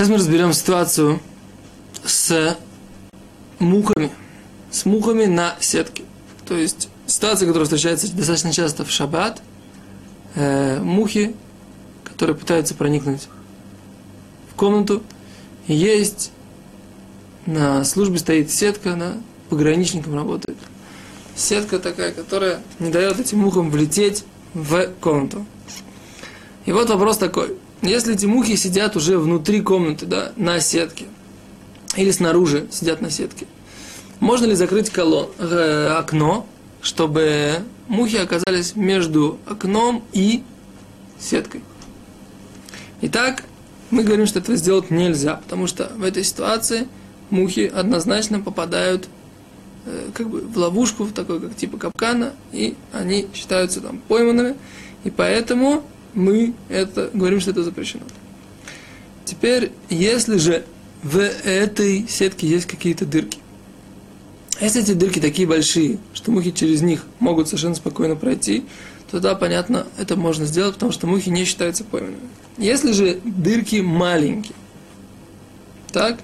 Сейчас мы разберем ситуацию с мухами. С мухами на сетке. То есть ситуация, которая встречается достаточно часто в шаббат. Э, мухи, которые пытаются проникнуть в комнату. есть на службе стоит сетка, она пограничником работает. Сетка такая, которая не дает этим мухам влететь в комнату. И вот вопрос такой. Если эти мухи сидят уже внутри комнаты, да, на сетке, или снаружи сидят на сетке, можно ли закрыть колон, э, окно, чтобы мухи оказались между окном и сеткой? Итак, мы говорим, что этого сделать нельзя, потому что в этой ситуации мухи однозначно попадают э, как бы в ловушку, в такой как типа капкана, и они считаются там пойманными, и поэтому мы это говорим, что это запрещено. Теперь, если же в этой сетке есть какие-то дырки, если эти дырки такие большие, что мухи через них могут совершенно спокойно пройти, то да, понятно, это можно сделать, потому что мухи не считаются пойманными. Если же дырки маленькие, так,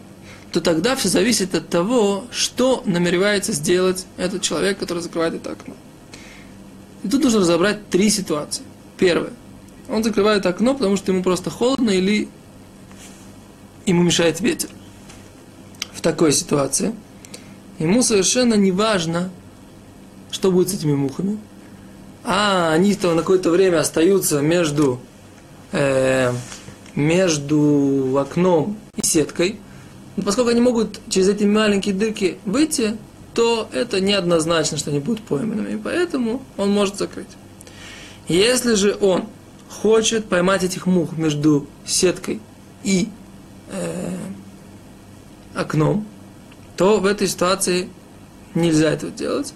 то тогда все зависит от того, что намеревается сделать этот человек, который закрывает это окно. И тут нужно разобрать три ситуации. Первое. Он закрывает окно, потому что ему просто холодно или ему мешает ветер. В такой ситуации ему совершенно не важно, что будет с этими мухами. А они-то на какое-то время остаются между, э, между окном и сеткой. Но поскольку они могут через эти маленькие дырки выйти, то это неоднозначно, что они будут пойманными. И поэтому он может закрыть. Если же он хочет поймать этих мух между сеткой и э, окном, то в этой ситуации нельзя этого делать,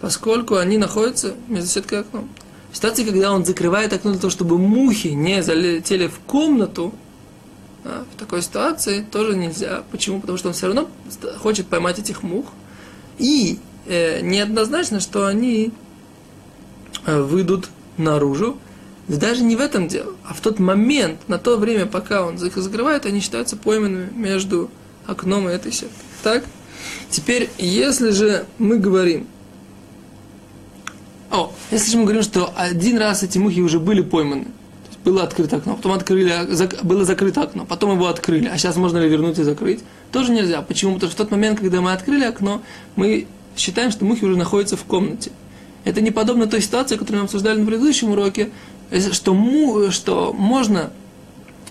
поскольку они находятся между сеткой и окном. В ситуации, когда он закрывает окно для того, чтобы мухи не залетели в комнату, а, в такой ситуации тоже нельзя. Почему? Потому что он все равно хочет поймать этих мух. И э, неоднозначно, что они э, выйдут наружу даже не в этом дело, а в тот момент, на то время, пока он их закрывает, они считаются пойманными между окном и этой сеткой. Так? Теперь, если же мы говорим, о, если же мы говорим, что один раз эти мухи уже были пойманы, было открыто окно, потом открыли, было закрыто окно, потом его открыли, а сейчас можно ли вернуть и закрыть, тоже нельзя. Почему? Потому что в тот момент, когда мы открыли окно, мы считаем, что мухи уже находятся в комнате. Это не подобно той ситуации, которую мы обсуждали на предыдущем уроке, что, му, что можно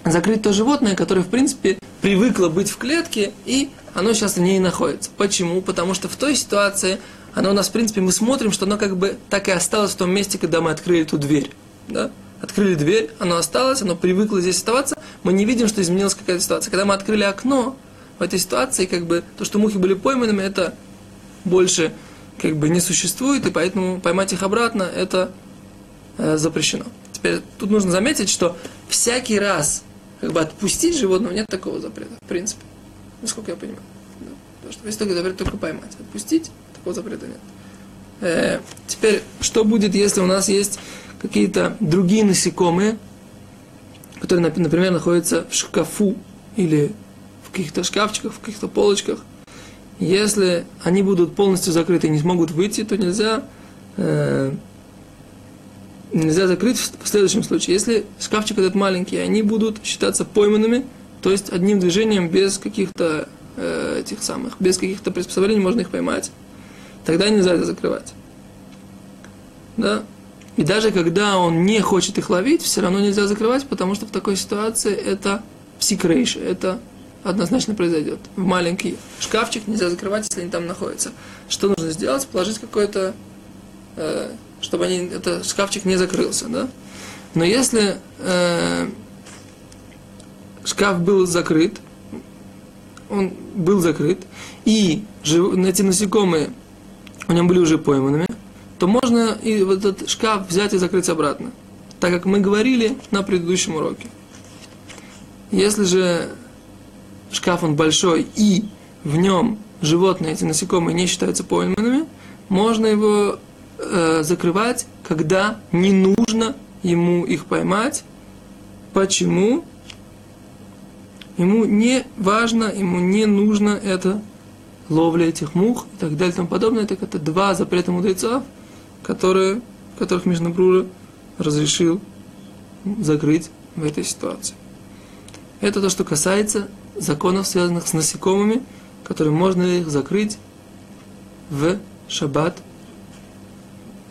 закрыть то животное, которое, в принципе, привыкло быть в клетке, и оно сейчас в ней находится. Почему? Потому что в той ситуации оно у нас, в принципе, мы смотрим, что оно как бы так и осталось в том месте, когда мы открыли эту дверь. Да? Открыли дверь, оно осталось, оно привыкло здесь оставаться, мы не видим, что изменилась какая-то ситуация. Когда мы открыли окно, в этой ситуации, как бы, то, что мухи были пойманными, это больше как бы не существует, и поэтому поймать их обратно, это э, запрещено. Теперь тут нужно заметить, что всякий раз как бы отпустить животного нет такого запрета, в принципе. Насколько я понимаю. Да. Потому что есть только запрет только поймать. Отпустить такого запрета нет. Э, теперь, что будет, если у нас есть какие-то другие насекомые, которые, например, находятся в шкафу или в каких-то шкафчиках, в каких-то полочках. Если они будут полностью закрыты и не смогут выйти, то нельзя э, нельзя закрыть в следующем случае. Если шкафчик этот маленький, они будут считаться пойманными, то есть одним движением без каких-то э, этих самых, без каких-то приспособлений можно их поймать. Тогда нельзя это закрывать. Да? И даже когда он не хочет их ловить, все равно нельзя закрывать, потому что в такой ситуации это псикрейш, это однозначно произойдет. В маленький шкафчик нельзя закрывать, если они там находятся. Что нужно сделать? Положить какое-то э, чтобы они, это шкафчик не закрылся, да? Но если э, шкаф был закрыт, он был закрыт, и жив, эти насекомые у него были уже пойманными, то можно и вот этот шкаф взять и закрыть обратно. Так как мы говорили на предыдущем уроке. Если же шкаф он большой и в нем животные, эти насекомые не считаются пойманными, можно его э, закрывать, когда не нужно ему их поймать. Почему? ему не важно, ему не нужно это ловля этих мух и так далее и тому подобное. Так это два запрета мудрецов, которые, которых Мишнабрура разрешил закрыть в этой ситуации. Это то, что касается законов, связанных с насекомыми, которые можно их закрыть в шаббат.